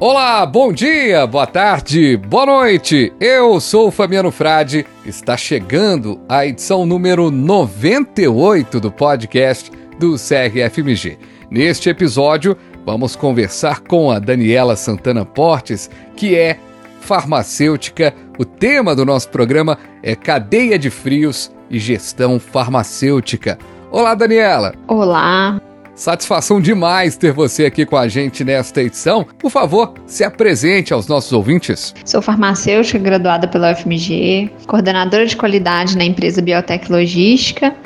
Olá, bom dia, boa tarde, boa noite. Eu sou o Fabiano Frade. Está chegando a edição número 98 do podcast do CRFMG. Neste episódio, vamos conversar com a Daniela Santana Portes, que é farmacêutica. O tema do nosso programa é cadeia de frios e gestão farmacêutica. Olá, Daniela. Olá. Satisfação demais ter você aqui com a gente nesta edição. Por favor, se apresente aos nossos ouvintes. Sou farmacêutica graduada pela UFMG, coordenadora de qualidade na empresa Biotec Logística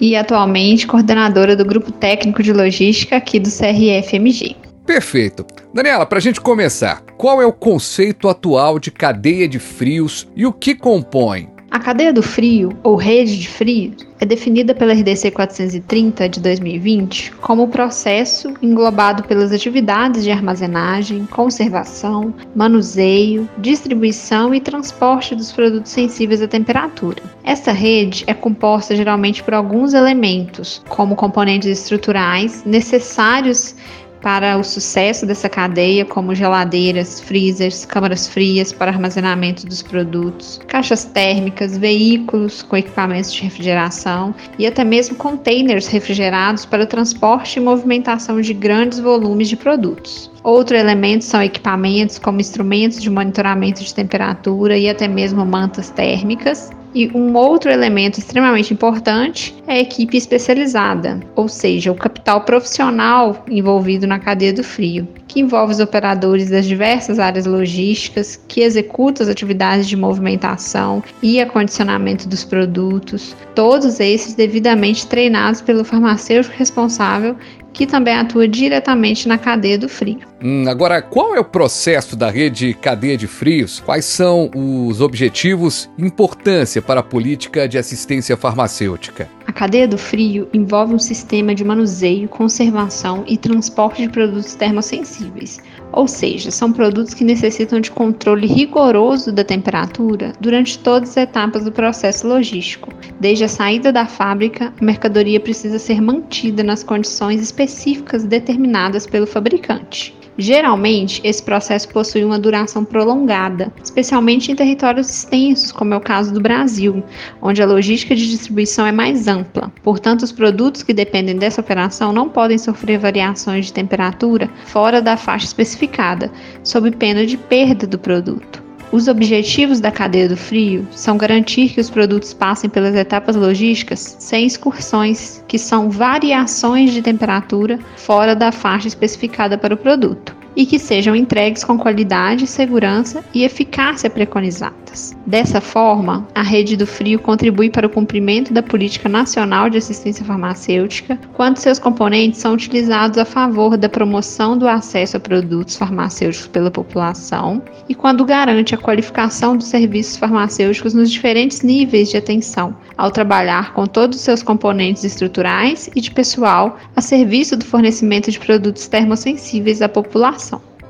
e atualmente coordenadora do grupo técnico de logística aqui do CRFMG. Perfeito. Daniela, para a gente começar, qual é o conceito atual de cadeia de frios e o que compõe? A cadeia do frio, ou rede de frio, é definida pela RDC 430 de 2020 como o processo englobado pelas atividades de armazenagem, conservação, manuseio, distribuição e transporte dos produtos sensíveis à temperatura. Esta rede é composta geralmente por alguns elementos, como componentes estruturais necessários para o sucesso dessa cadeia, como geladeiras, freezers, câmaras frias para armazenamento dos produtos, caixas térmicas, veículos com equipamentos de refrigeração e até mesmo containers refrigerados para o transporte e movimentação de grandes volumes de produtos. Outro elemento são equipamentos como instrumentos de monitoramento de temperatura e até mesmo mantas térmicas, e um outro elemento extremamente importante é a equipe especializada, ou seja, o capital profissional envolvido na cadeia do frio, que envolve os operadores das diversas áreas logísticas que executam as atividades de movimentação e acondicionamento dos produtos, todos esses devidamente treinados pelo farmacêutico responsável que também atua diretamente na cadeia do frio. Hum, agora, qual é o processo da rede cadeia de frios? Quais são os objetivos e importância para a política de assistência farmacêutica? A cadeia do frio envolve um sistema de manuseio, conservação e transporte de produtos termossensíveis, ou seja, são produtos que necessitam de controle rigoroso da temperatura durante todas as etapas do processo logístico. Desde a saída da fábrica, a mercadoria precisa ser mantida nas condições específicas determinadas pelo fabricante. Geralmente, esse processo possui uma duração prolongada, especialmente em territórios extensos, como é o caso do Brasil, onde a logística de distribuição é mais ampla. Portanto, os produtos que dependem dessa operação não podem sofrer variações de temperatura fora da faixa especificada, sob pena de perda do produto. Os objetivos da cadeia do frio são garantir que os produtos passem pelas etapas logísticas sem excursões, que são variações de temperatura fora da faixa especificada para o produto e que sejam entregues com qualidade, segurança e eficácia preconizadas. Dessa forma, a Rede do Frio contribui para o cumprimento da Política Nacional de Assistência Farmacêutica, quando seus componentes são utilizados a favor da promoção do acesso a produtos farmacêuticos pela população e quando garante a qualificação dos serviços farmacêuticos nos diferentes níveis de atenção, ao trabalhar com todos os seus componentes estruturais e de pessoal a serviço do fornecimento de produtos termossensíveis à população.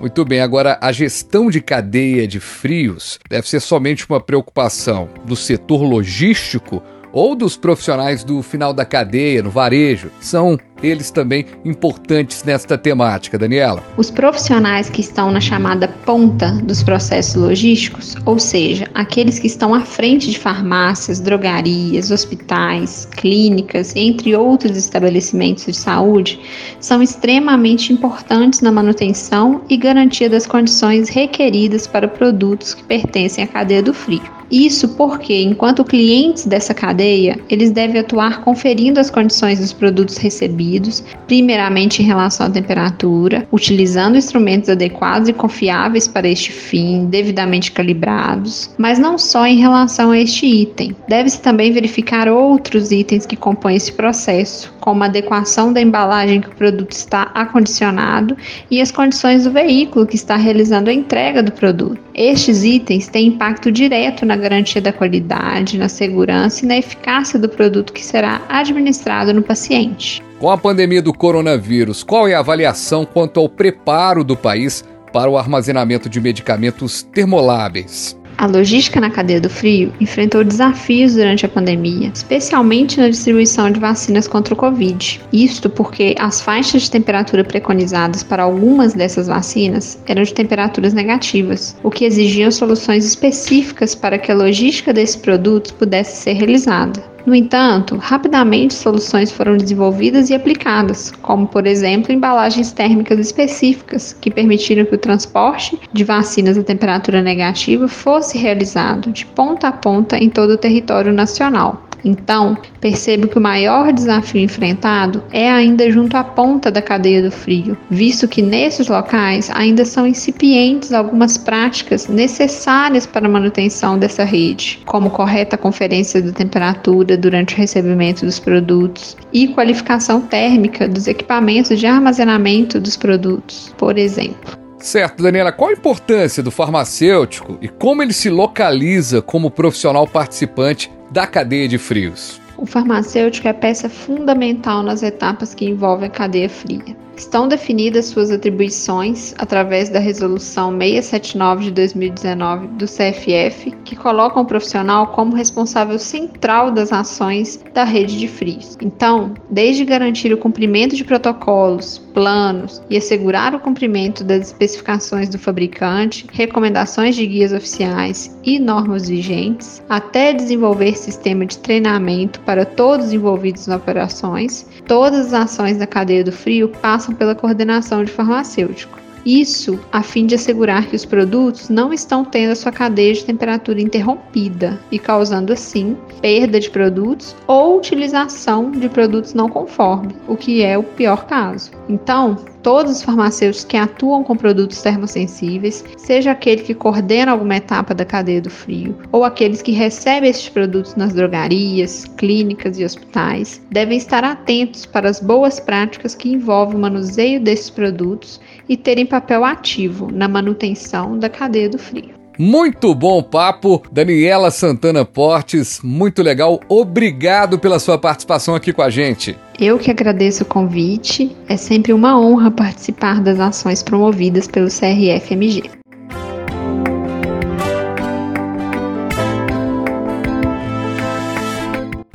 Muito bem, agora a gestão de cadeia de frios deve ser somente uma preocupação do setor logístico ou dos profissionais do final da cadeia, no varejo, são eles também importantes nesta temática, Daniela? Os profissionais que estão na chamada ponta dos processos logísticos, ou seja, aqueles que estão à frente de farmácias, drogarias, hospitais, clínicas, entre outros estabelecimentos de saúde, são extremamente importantes na manutenção e garantia das condições requeridas para produtos que pertencem à cadeia do frio. Isso porque, enquanto clientes dessa cadeia, eles devem atuar conferindo as condições dos produtos recebidos, primeiramente em relação à temperatura, utilizando instrumentos adequados e confiáveis para este fim, devidamente calibrados, mas não só em relação a este item. Deve-se também verificar outros itens que compõem esse processo, como a adequação da embalagem que o produto está acondicionado e as condições do veículo que está realizando a entrega do produto. Estes itens têm impacto direto na garantia da qualidade, na segurança e na eficácia do produto que será administrado no paciente. Com a pandemia do coronavírus, qual é a avaliação quanto ao preparo do país para o armazenamento de medicamentos termoláveis? A logística na cadeia do frio enfrentou desafios durante a pandemia, especialmente na distribuição de vacinas contra o Covid. Isto porque as faixas de temperatura preconizadas para algumas dessas vacinas eram de temperaturas negativas, o que exigia soluções específicas para que a logística desses produtos pudesse ser realizada. No entanto, rapidamente soluções foram desenvolvidas e aplicadas, como, por exemplo, embalagens térmicas específicas que permitiram que o transporte de vacinas a temperatura negativa fosse realizado de ponta a ponta em todo o território nacional. Então, percebo que o maior desafio enfrentado é ainda junto à ponta da cadeia do frio, visto que nesses locais ainda são incipientes algumas práticas necessárias para a manutenção dessa rede, como correta conferência da temperatura durante o recebimento dos produtos e qualificação térmica dos equipamentos de armazenamento dos produtos, por exemplo. Certo, Daniela, qual a importância do farmacêutico e como ele se localiza como profissional participante da cadeia de frios? O farmacêutico é peça fundamental nas etapas que envolvem a cadeia fria. Estão definidas suas atribuições através da Resolução 679 de 2019 do CFF, que coloca o profissional como responsável central das ações da rede de frios. Então, desde garantir o cumprimento de protocolos, planos e assegurar o cumprimento das especificações do fabricante, recomendações de guias oficiais e normas vigentes, até desenvolver sistema de treinamento para todos envolvidos nas operações, todas as ações da cadeia do frio passam pela coordenação de farmacêutico. Isso a fim de assegurar que os produtos não estão tendo a sua cadeia de temperatura interrompida e causando assim perda de produtos ou utilização de produtos não conforme, o que é o pior caso. Então, todos os farmacêuticos que atuam com produtos termossensíveis, seja aquele que coordena alguma etapa da cadeia do frio, ou aqueles que recebem esses produtos nas drogarias, clínicas e hospitais, devem estar atentos para as boas práticas que envolvem o manuseio desses produtos e terem papel ativo na manutenção da cadeia do frio. Muito bom papo, Daniela Santana Portes, muito legal. Obrigado pela sua participação aqui com a gente. Eu que agradeço o convite. É sempre uma honra participar das ações promovidas pelo CRFMG.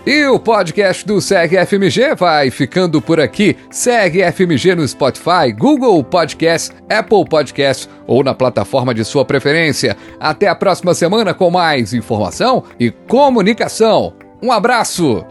E o podcast do Segue FMG vai ficando por aqui. Segue FMG no Spotify, Google Podcast, Apple Podcast ou na plataforma de sua preferência. Até a próxima semana com mais informação e comunicação. Um abraço!